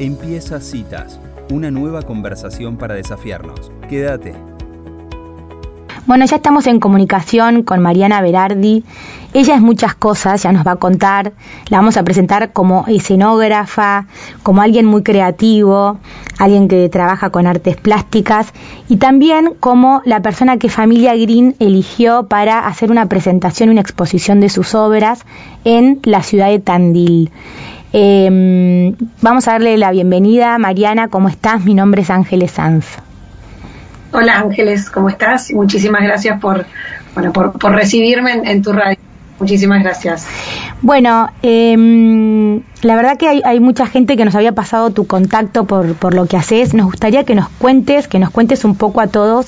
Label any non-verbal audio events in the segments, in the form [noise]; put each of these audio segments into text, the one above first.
Empieza Citas, una nueva conversación para desafiarnos. Quédate. Bueno, ya estamos en comunicación con Mariana Berardi. Ella es muchas cosas, ya nos va a contar. La vamos a presentar como escenógrafa, como alguien muy creativo, alguien que trabaja con artes plásticas y también como la persona que Familia Green eligió para hacer una presentación, una exposición de sus obras en la ciudad de Tandil. Eh, vamos a darle la bienvenida. Mariana, ¿cómo estás? Mi nombre es Ángeles Sanz. Hola Ángeles, ¿cómo estás? Muchísimas gracias por, bueno, por, por recibirme en, tu radio. Muchísimas gracias. Bueno, eh, la verdad que hay, hay, mucha gente que nos había pasado tu contacto por, por lo que haces. Nos gustaría que nos cuentes, que nos cuentes un poco a todos,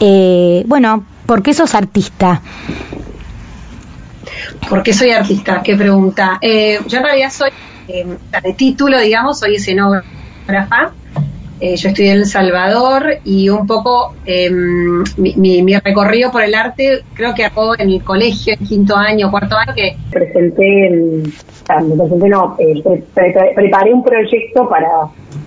eh, bueno, ¿por qué sos artista? ¿Por qué soy artista? Qué pregunta. Eh, yo en realidad soy, eh, de título, digamos, soy escenógrafa eh, yo estudié en El Salvador y un poco em, mi, recorrido por el arte creo que acabó en el colegio, en quinto año, cuarto año, que presenté, me presenté no, eh, preparé un proyecto para,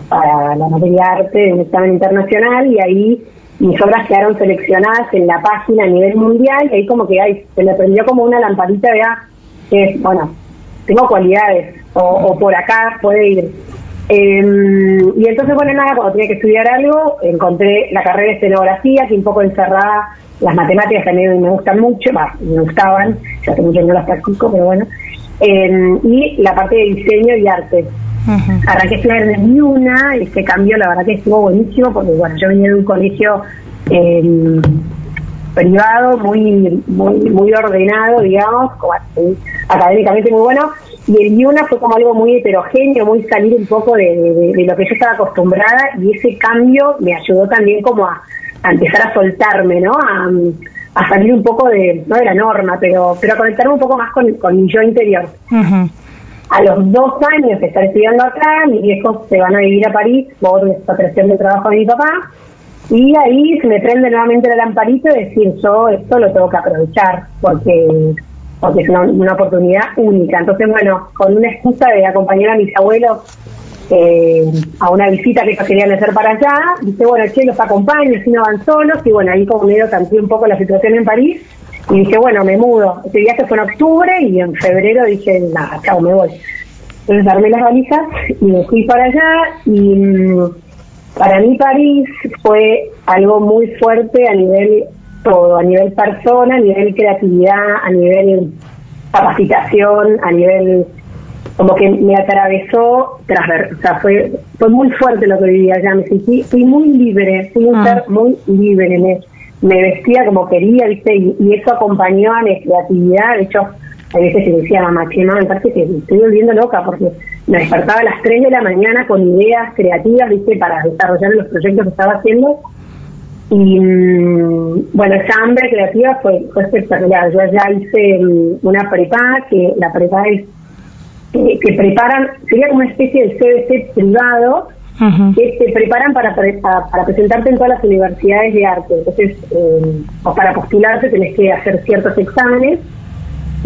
para la materia de arte de un examen internacional y ahí mis obras quedaron seleccionadas en la página a nivel mundial y ahí como que ay, se me prendió como una lamparita de, ah, que bueno, tengo cualidades o, o por acá puede ir. Em, y entonces, bueno, nada, cuando tenía que estudiar algo, encontré la carrera de escenografía, que un poco encerraba las matemáticas mí me gustan mucho, me gustaban, ya hace mucho que no las practico, pero bueno, em, y la parte de diseño y arte. Uh Arranqué a estudiar en una, este cambio la verdad que estuvo buenísimo, porque bueno, yo venía de un colegio eh, privado, muy, muy, muy ordenado, digamos, como, académicamente muy bueno, y el Yuna fue como algo muy heterogéneo, muy salir un poco de, lo que yo estaba acostumbrada y ese cambio me ayudó también como a, empezar a soltarme, ¿no? A, salir un poco de, no de la norma, pero, pero a conectarme un poco más con, mi yo interior. A los dos años de estar estudiando acá, mis viejos se van a vivir a París por presión de trabajo de mi papá, y ahí se me prende nuevamente la lamparita de decir, yo esto lo tengo que aprovechar, porque porque es una, oportunidad única. Entonces, bueno, con una excusa de acompañar a mis abuelos eh, a una visita que ellos querían hacer para allá, dice, bueno, che, los acompaño, si no van solos, y bueno, ahí como medio cambié un poco la situación en París, y dije, bueno, me mudo. Este viaje fue en octubre, y en febrero dije, nada, chao, me voy. Entonces armé las valijas y me fui para allá, y mm, para mí París fue algo muy fuerte a nivel todo, a nivel persona, a nivel creatividad, a nivel capacitación, a nivel como que me atravesó tras o sea, fue, fue muy fuerte lo que vivía allá, me sentí, fui muy libre, fui un ah. ser muy libre, me, me vestía como quería, viste, y, eso acompañó a mi creatividad, de hecho, a veces se decía, mamá, che, mamá, me parece que estoy volviendo loca porque me despertaba a las 3 de la mañana con ideas creativas, viste, para desarrollar los proyectos que estaba haciendo, y mm, bueno, esa hambre creativa fue, fue espectacular. Yo ya hice mm, una prepa, que la prepa es que, preparan, sería como una especie de CBC privado, que te preparan para, para, presentarte en todas las universidades de arte. Entonces, eh, o para postularte tenés que hacer ciertos exámenes.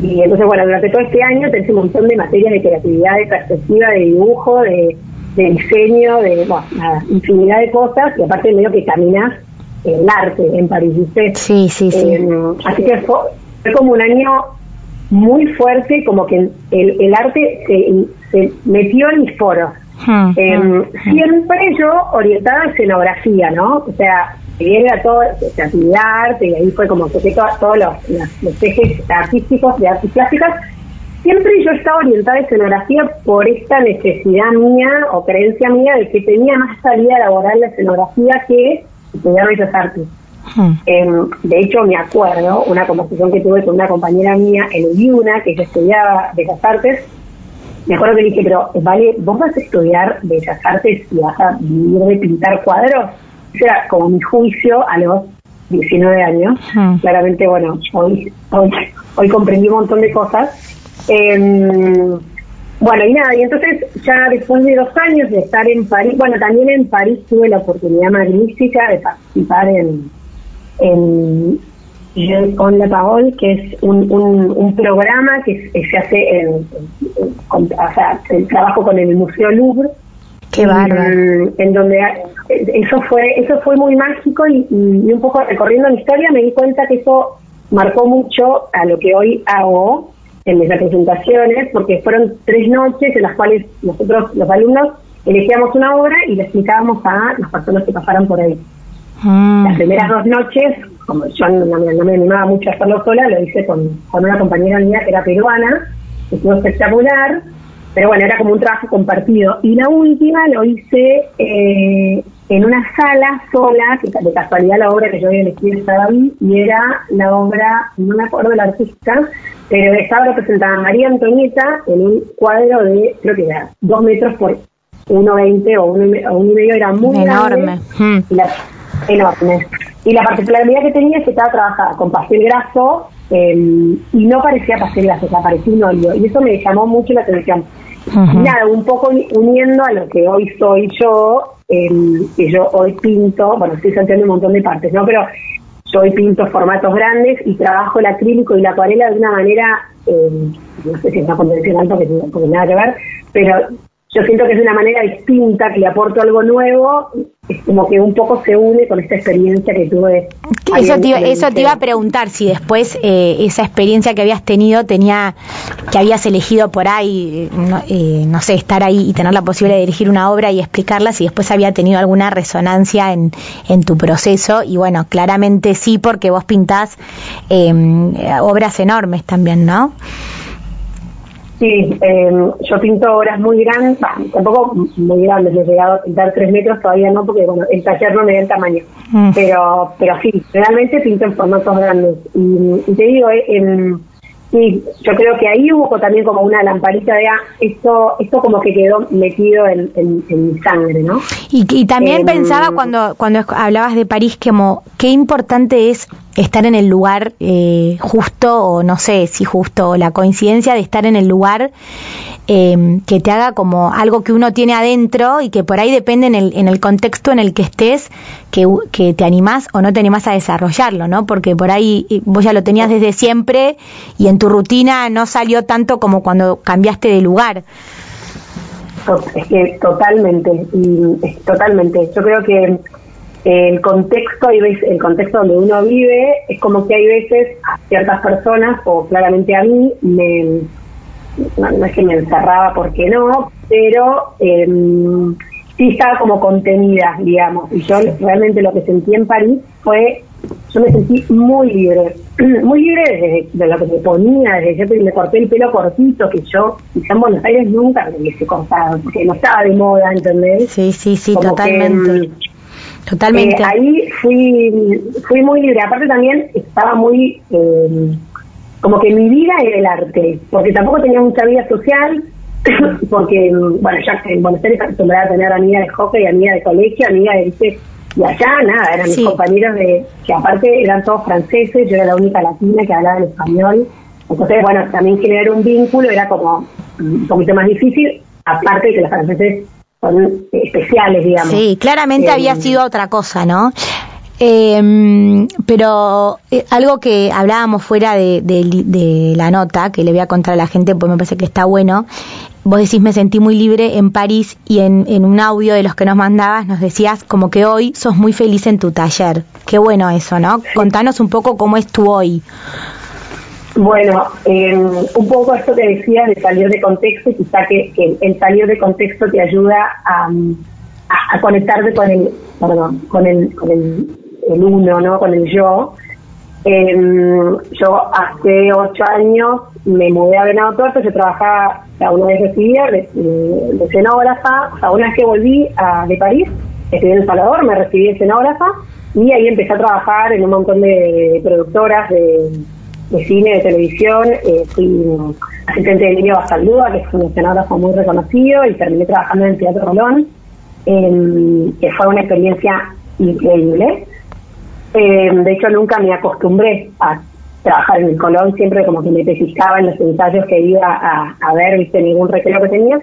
Y entonces, bueno, durante todo este año tenés un montón de materias de creatividad, de perspectiva, de dibujo, de, diseño, de bueno, nada, infinidad de cosas. Y aparte, medio que caminas el arte en París, ¿viste? Sí, sí, sí. Eh, así que fue, como un año muy fuerte, como que el, el arte se, se, metió en mis foros. Hmm, eh, hmm, hmm. siempre yo orientada a escenografía, ¿no? O sea, era todo creatividad, arte, y ahí fue como que todos los, los, ejes artísticos de artes plásticas. Siempre yo estaba orientada a escenografía por esta necesidad mía o creencia mía de que tenía más salida laboral la escenografía que estudiar Bellas Artes. Hmm. Em, de hecho, me acuerdo una conversación que tuve con una compañera mía en UNA, que ella estudiaba Bellas Artes. Me acuerdo que dije, pero vale, ¿vos vas a estudiar Bellas Artes y vas a vivir de pintar cuadros? Ese era como mi juicio a los 19 años. Hmm. Claramente, bueno, hoy, hoy, hoy comprendí un montón de cosas. Eh, bueno, y nada, y entonces ya después de dos años de estar en París, bueno, también en París tuve la oportunidad magnífica de participar en, en con la Parole, que es un, un, programa que se hace en, o sea, el trabajo con el Museo Louvre, Qué bárbaro. En donde eso fue eso fue muy mágico y, y, un poco recorriendo mi historia me di cuenta que eso marcó mucho a lo que hoy hago en mis representaciones, porque fueron tres noches en las cuales nosotros, los alumnos, elegíamos una obra y le explicábamos a las personas que pasaron por ahí. Mm. Las primeras dos noches, como yo no, me animaba mucho a hacerlo sola, lo hice con, con una compañera mía que era peruana, que estuvo espectacular, pero bueno, era como un trabajo compartido. Y la última lo hice eh, en una sala sola, que de casualidad la obra que yo había elegido estaba ahí, y era la obra, no me acuerdo del artista, pero estaba representada María Antonieta en un cuadro de, creo que era dos metros por 1,20 o uno, o uno y medio, era muy enorme. Hmm. Y la, enorme. Y la particularidad que tenía es que estaba trabajada con pastel graso em, y no parecía pastel graso, o sea, parecía un óleo. Y eso me llamó mucho la atención. Y nada, un poco uniendo a lo que hoy soy yo, em, que yo hoy pinto, bueno, estoy saltando un montón de partes, ¿no? Pero yo hoy pinto formatos grandes y trabajo el acrílico y la acuarela de una manera, em, no sé si es convencional porque, porque nada que ver, pero yo siento que es una manera distinta, que le aporto algo nuevo, es como que un poco se une con esta experiencia que tuve. Eso te, eso te iba a preguntar, si después eh, esa experiencia que habías tenido tenía, que habías elegido por ahí, no, eh, no, sé, estar ahí y tener la posibilidad de dirigir una obra y explicarla, si después había tenido alguna resonancia en, en tu proceso. Y bueno, claramente sí, porque vos pintás eh, obras enormes también, ¿no? Sí, eh, yo pinto obras muy grandes, tampoco muy grandes, he llegado a pintar tres metros, todavía no, porque bueno, el taller no me da el tamaño, mm. pero pero sí, realmente pinto en formatos grandes. Y, te digo, eh, en Sí, yo creo que ahí hubo también como una lamparita de, ah, esto, esto como que quedó metido en, mi sangre, ¿no? Y, también em, pensaba cuando, cuando hablabas de París, como qué importante es estar en el lugar eh, justo, o no sé si justo, o la coincidencia de estar en el lugar eh, que te haga como algo que uno tiene adentro y que por ahí depende en el, en el contexto en el que estés, que, que te animás o no te animás a desarrollarlo, ¿no? Porque por ahí eh, vos ya lo tenías desde siempre y en tu rutina no salió tanto como cuando cambiaste de lugar. Es que totalmente, y, totalmente. Yo creo que el contexto, el contexto donde uno vive, es como que hay veces a ciertas personas, o claramente a mí, me, no, es que me encerraba porque no, pero eh, sí estaba como contenida, digamos. Y yo realmente lo que sentí en París fue, yo me sentí muy libre, [clears throat] muy libre desde de lo que me ponía, desde que me corté el pelo cortito, que yo quizá en Buenos Aires nunca me hubiese cortado, porque no estaba de moda, ¿entendés? Sí, sí, sí, totalmente. Mm, totalmente. Eh, ahí fui, fui muy libre. Aparte también estaba muy... Eh, como que mi vida era el arte, porque tampoco tenía mucha vida social, [coughs] porque, bueno, ya en Buenos Aires acostumbrada a tener amigas de hockey, amigas de colegio, amigas de, ¿viste? y allá nada, eran mis compañeros de, que aparte eran todos franceses, yo era la única latina que hablaba el español, entonces, bueno, también generar un vínculo era como un poquito más difícil, aparte de que los franceses son especiales, digamos. Sí, claramente había eh, sido otra cosa, ¿no? Eh, pero eh, algo que hablábamos fuera de, de, la nota, que le voy a contar a la gente, pues me parece que está bueno. Vos decís, me sentí muy libre en París y en, en un audio de los que nos mandabas nos decías como que hoy sos muy feliz en tu taller. Qué bueno eso, ¿no? Contanos un poco cómo es tu hoy. Bueno, eh, un poco esto que decías de salir de contexto, quizá que, el salir de contexto te ayuda a, conectarte con el, perdón, con el, con el el uno, ¿no? Con el yo. Em, yo hace ocho años me mudé a Venado Tuerto, yo trabajaba, una vez recibí de, de, escenógrafa, o sea, una vez que volví a, de París, estudié en El Salvador, me recibí de escenógrafa y ahí empecé a trabajar en un montón de productoras de, cine, de televisión, eh, fui asistente de Emilio Basaldúa, que es un escenógrafo muy reconocido, y terminé trabajando en el Teatro Rolón, em, que fue una experiencia increíble. Eh, de hecho, nunca me acostumbré a trabajar en el Colón, siempre como que me pellizcaba en los ensayos que iba a, ver, viste, ningún recreo que tenía.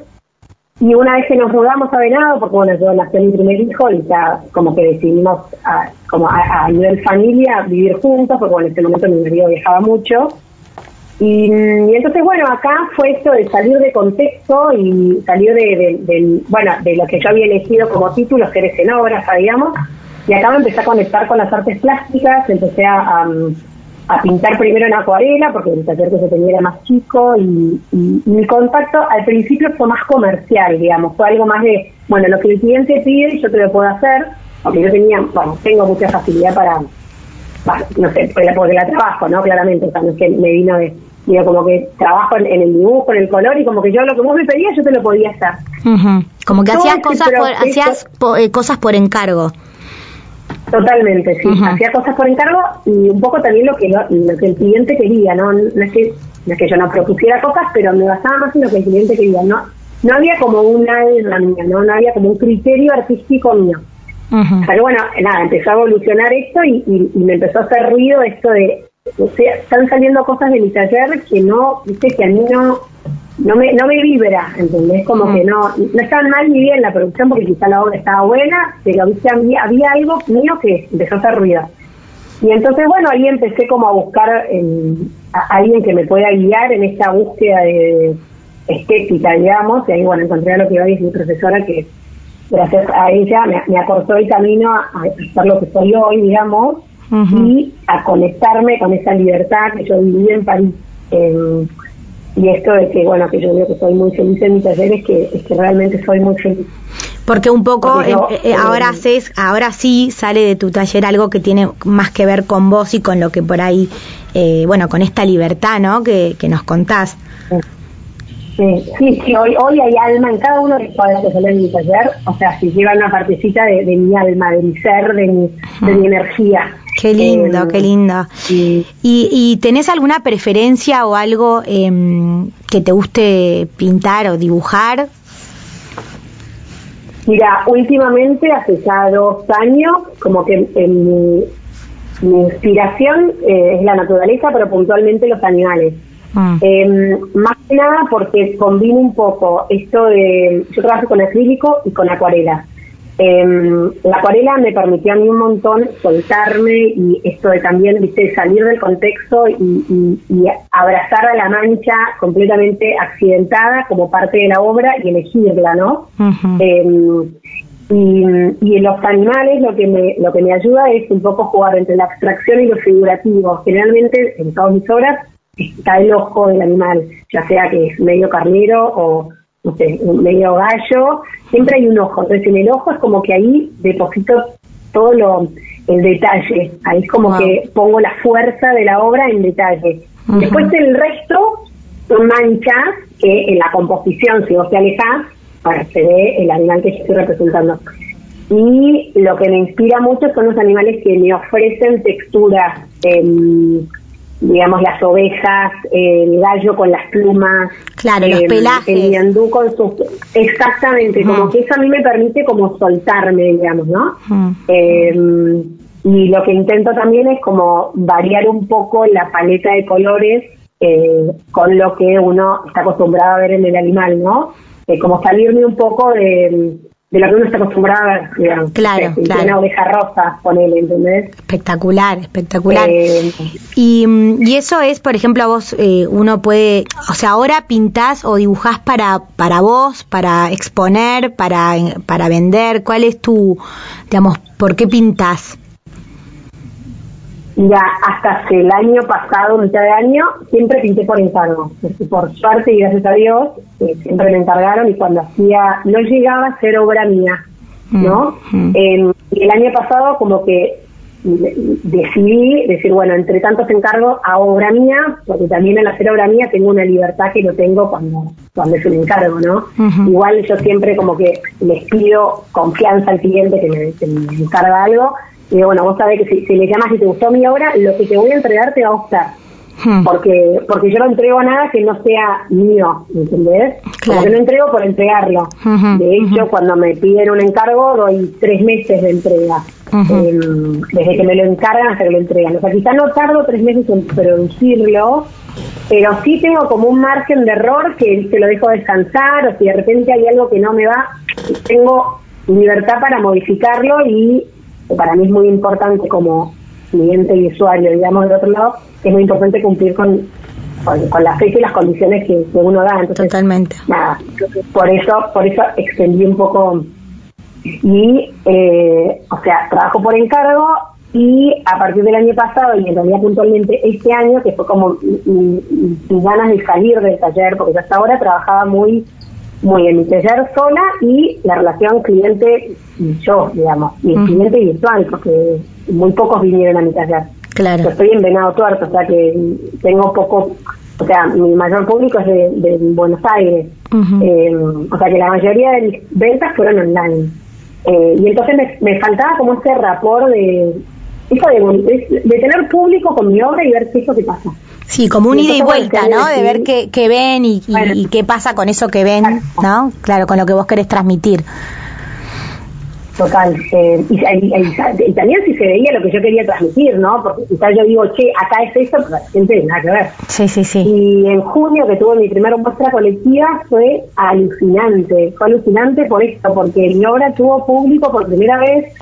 Y una vez que nos mudamos a Venado, porque bueno, yo nací mi primer hijo y ya como que decidimos a, como a, nivel familia vivir juntos, porque bueno, en ese momento mi marido viajaba mucho. Y, entonces, bueno, acá fue esto de salir de contexto y salir de, bueno, de lo que yo había elegido como título, ser escenógrafa, digamos, y acá me empecé a conectar con las artes plásticas, empecé a, a, pintar primero en acuarela, porque el taller que se tenía era más chico, y, mi contacto al principio fue más comercial, digamos, fue algo más de, bueno, lo que el cliente pide yo te lo puedo hacer, aunque yo tenía, bueno, tengo mucha facilidad para, no sé, porque la trabajo, ¿no? Claramente, o sea, no es que me vino de, digo, como que trabajo en, el dibujo, en el color, y como que yo lo que vos me pedías, yo te lo podía hacer. Como que hacías cosas, por, hacías eh, cosas por encargo. Totalmente, sí. Hacía cosas por encargo y un poco también lo que lo, que el cliente quería, ¿no? No es, que, no es que yo no propusiera cosas, pero me basaba más en lo que el cliente quería, ¿no? No había como una mía, ¿no? No había como un criterio artístico mío. Pero bueno, nada, empezó a evolucionar esto y, y, me empezó a hacer ruido esto de, o sea, están saliendo cosas de mi taller que no, viste, que a mí no, no me, no me vibra, ¿entendés? Como mm. que no, no estaba mal ni bien la producción porque quizá la obra estaba buena, pero ¿viste? Había, había algo mío que empezó a hacer ruido. Y entonces, bueno, ahí empecé como a buscar a alguien que me pueda guiar en esta búsqueda de estética, digamos, y ahí, bueno, encontré a lo que hoy es mi profesora que gracias a ella me, acortó el camino a, a ser lo que soy hoy, digamos, y a conectarme con esa libertad que yo viví en París. Y esto de que, bueno, que yo digo que soy muy feliz en mi taller es que, es que realmente soy muy feliz. Porque un poco eh, eh, ahora eh, haces, ahora sí sale de tu taller algo que tiene más que ver con vos y con lo que por ahí, bueno, con esta libertad, ¿no? Que, que nos contás. Sí, sí, hoy, hoy hay alma en cada uno de los cuadros que salen en mi taller, o sea, si lleva una partecita de, mi alma, de mi ser, de mi, de mi energía. Qué lindo, eh, qué lindo. ¿Y, ¿Y tenés alguna preferencia o algo em, que te guste pintar o dibujar? Mira, últimamente, hace ya dos años, como que en mi, inspiración eh, es la naturaleza, pero puntualmente los animales. Mm. Eh, más que nada porque combino un poco esto de, yo trabajo con acrílico y con acuarela. Eh, la acuarela me permitió a mí un montón soltarme y esto de también, viste, salir del contexto y, abrazar a la mancha completamente accidentada como parte de la obra y elegirla, ¿no? em, y, y, en los animales lo que me lo que me ayuda es un poco jugar entre la abstracción y lo figurativo. Generalmente en todas mis obras está el ojo del animal, ya sea que es medio carnero o no sé, medio gallo, siempre hay un ojo. Entonces en el ojo es como que ahí deposito todo lo el detalle, ahí es como que pongo la fuerza de la obra en detalle. Después el resto son manchas que en la composición, si vos te alejas, para se ve el animal que yo estoy representando. Y lo que me inspira mucho son los animales que me ofrecen texturas eh, digamos, las ovejas, el gallo con las plumas, claro, los em, pelajes. el ñandú con sus... Exactamente, como que eso a mí me permite como soltarme, digamos, ¿no? Em, y lo que intento también es como variar un poco la paleta de colores eh, con lo que uno está acostumbrado a ver en el animal, ¿no? Eh, como salirme un poco de de lo que uno está acostumbrado a ver, digamos. Claro, claro. Una oveja rosa, ponele, ¿entendés? Espectacular, espectacular. Eh, y, y, eso es, por ejemplo, a vos, eh, uno puede, o sea, ahora pintás o dibujás para, para vos, para exponer, para, para vender, ¿cuál es tu, digamos, por qué pintás? Ya hasta el año pasado, mitad de año, siempre pinté por encargo. Por suerte y gracias a Dios, eh, siempre me encargaron y cuando hacía, no llegaba a ser obra mía, ¿no? Mm, mm. el año pasado como que decidí decir, bueno, entre tantos encargos a obra mía, porque también al hacer obra mía tengo una libertad que no tengo cuando, cuando es un encargo, ¿no? Igual yo siempre como que les pido confianza al cliente que me, que me encarga algo y bueno, vos sabés que si, me llamas y te gustó mi obra, lo que te voy a entregar te va a gustar. Hmm. Porque porque yo no entrego nada que no sea mío, ¿entendés? Claro. Porque no entrego por entregarlo. De hecho, cuando me piden un encargo, doy tres meses de entrega. Em, desde que me lo encargan hasta que lo entregan. O sea, quizá no tardo tres meses en producirlo, pero sí tengo como un margen de error que se lo dejo descansar, o si de repente hay algo que no me va, tengo libertad para modificarlo y para mí es muy importante como cliente y usuario, digamos, del otro lado, es muy importante cumplir con, con, la fecha y las condiciones que, uno da. Entonces, Totalmente. Nada, por eso, por eso extendí un poco y, eh, o sea, trabajo por encargo y a partir del año pasado y en realidad puntualmente este año, que fue como mis ganas de salir del taller, porque yo hasta ahora trabajaba muy muy en mi taller sola y la relación cliente y yo, digamos, y el cliente virtual, porque muy pocos vinieron a mi taller. Claro. Yo estoy en Venado Tuerto, o sea que tengo poco, o sea, mi mayor público es de, Buenos Aires, eh, o sea que la mayoría de mis ventas fueron online. Eh, y entonces me, faltaba como ese rapor de, eso de, de, tener público con mi obra y ver qué es lo que pasa. Sí, como un ida y vuelta, ¿no? De ver qué, qué ven y, y, qué pasa con eso que ven, ¿no? Claro, con lo que vos querés transmitir. Total. Eh, y, también si se veía lo que yo quería transmitir, ¿no? Porque quizás yo digo, che, acá es esto, pero gente nada que ver. Sí, sí, sí. Y en junio, que tuve mi primera muestra colectiva, fue alucinante. Fue alucinante por esto, porque mi obra tuvo público por primera vez,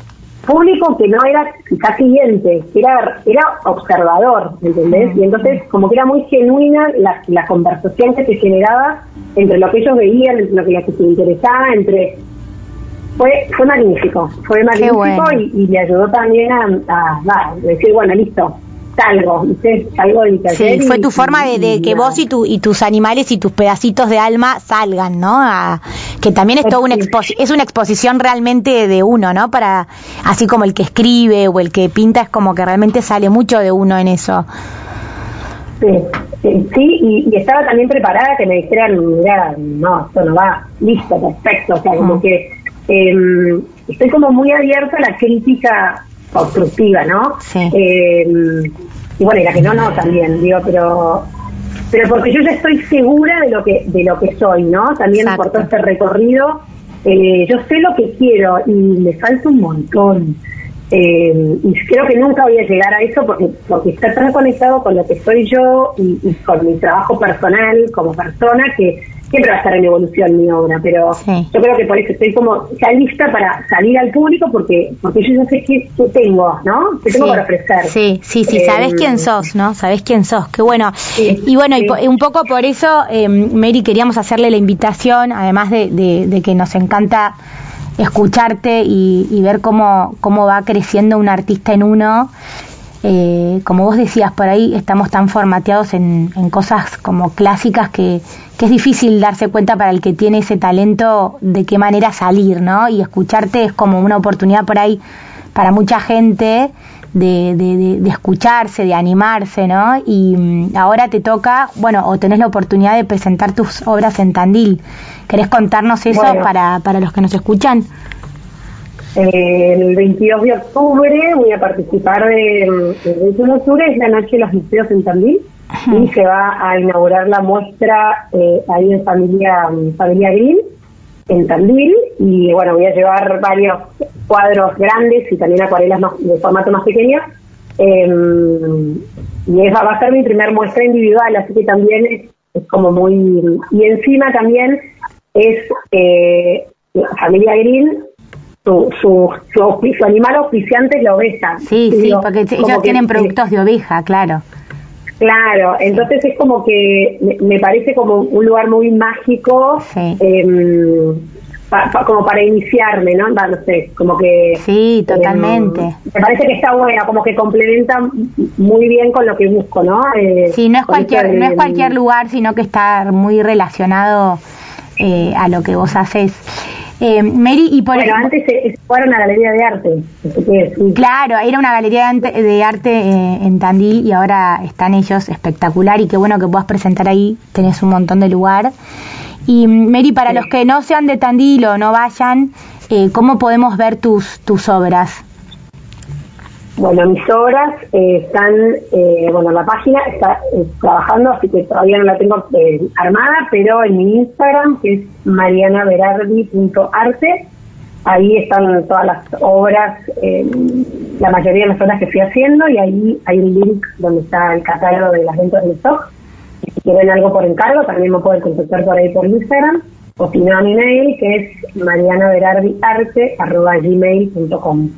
público que no era quizás que era, era observador, ¿entendés? Y entonces, como que era muy genuina la, la conversación que se generaba entre lo que ellos veían, entre lo que les interesaba, entre fue, fue magnífico, fue magnífico y, y, me ayudó también a, decir, bueno, listo, salgo, ¿viste? salgo de mi Sí, fue tu forma de, que vos y, tu, y tus animales y tus pedacitos de alma salgan, ¿no? que también es, todo una es una exposición realmente de uno, ¿no? Para, así como el que escribe o el que pinta, es como que realmente sale mucho de uno en eso. Sí, sí, y, estaba también preparada que me dijeran, mira, no, esto no va, listo, perfecto, o sea, como ah. que eh, estoy como muy abierta a la crítica constructiva, ¿no? Sí. Em, y bueno, y la que no, no, también, digo, pero pero porque yo ya estoy segura de lo que de lo que soy, ¿no? También por todo este recorrido, eh, yo sé lo que quiero y me falta un montón. Eh, y creo que nunca voy a llegar a eso porque porque está tan conectado con lo que soy yo y con mi trabajo personal como persona que siempre va a estar en evolución mi obra, pero yo creo que por eso estoy como ya lista para salir al público porque porque yo ya sé qué, tengo, ¿no? ¿Qué tengo para ofrecer? Sí, sí, sí, sabes quién em, sos, ¿no? Sabes quién sos, qué bueno. y bueno, y un poco por eso, eh, Mary, queríamos hacerle la invitación, además de, de, que nos encanta escucharte y, y, ver cómo, cómo va creciendo un artista en uno. Eh, como vos decías, por ahí estamos tan formateados en, en cosas como clásicas que, que es difícil darse cuenta para el que tiene ese talento de qué manera salir, ¿no? Y escucharte es como una oportunidad por ahí para mucha gente de, de, escucharse, de animarse, ¿no? Y mm, ahora te toca, bueno, o tenés la oportunidad de presentar tus obras en Tandil. ¿Querés contarnos eso para, para los que nos escuchan? El 22 de octubre voy a participar de, el 21 de octubre es la noche de los museos en Tandil y se va a inaugurar la muestra eh, ahí en familia familia Green en Tandil y bueno voy a llevar varios cuadros grandes y también acuarelas de formato más pequeño em, y esa va a ser mi primer muestra individual así que también es, como muy y encima también es eh, familia Green su, su, su, animal oficiante es la oveja. Sí, sí, porque ellos tienen productos de oveja, claro. Claro, entonces es como que me, parece como un lugar muy mágico, em, como para iniciarme, ¿no? No sé, como que... Sí, totalmente. Em, me parece que está buena, como que complementa muy bien con lo que busco, ¿no? Eh, sí, no es, cualquier, no es cualquier lugar, sino que está muy relacionado eh, a lo que vos haces. Eh, Mary, y por bueno, antes era una galería de arte. Claro, era una galería de arte eh, en Tandil y ahora están ellos espectacular y qué bueno que puedas presentar ahí, tenés un montón de lugar. Y Mary, para los que no sean de Tandil o no vayan, eh, ¿cómo podemos ver tus, tus obras? Bueno, mis obras eh, están, eh, bueno, la página está eh, trabajando, así que todavía no la tengo armada, pero en mi Instagram, que es marianaverardi.arte, ahí están todas las obras, la mayoría de las obras que fui haciendo, y ahí hay un link donde está el catálogo de las ventas de stock. Si quieren algo por encargo, también me pueden contactar por ahí por Instagram, o si no a mi mail, que es marianaverardiarte.gmail.com.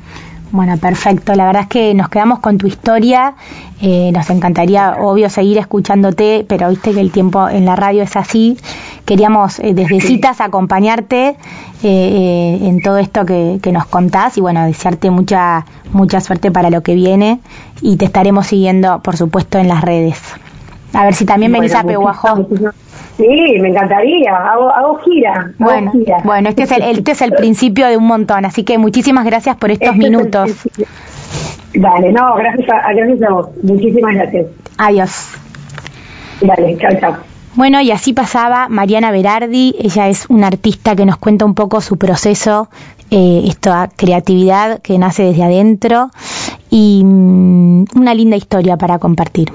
Bueno, perfecto. La verdad es que nos quedamos con tu historia. Eh, nos encantaría, obvio, seguir escuchándote, pero viste que el tiempo en la radio es así. Queríamos eh, desde citas acompañarte eh, en todo esto que, nos contás y bueno, desearte mucha mucha suerte para lo que viene y te estaremos siguiendo, por supuesto, en las redes. A ver si también venís a Pehuajó. Sí, me encantaría. Hago, gira. bueno, bueno, este es, el, este es el principio de un montón. Así que muchísimas gracias por estos este minutos. Dale, no, gracias a, gracias a vos. Muchísimas gracias. Adiós. Dale, chao, chao. Bueno, y así pasaba Mariana Berardi. Ella es una artista que nos cuenta un poco su proceso, eh, esta creatividad que nace desde adentro y mm, una linda historia para compartir.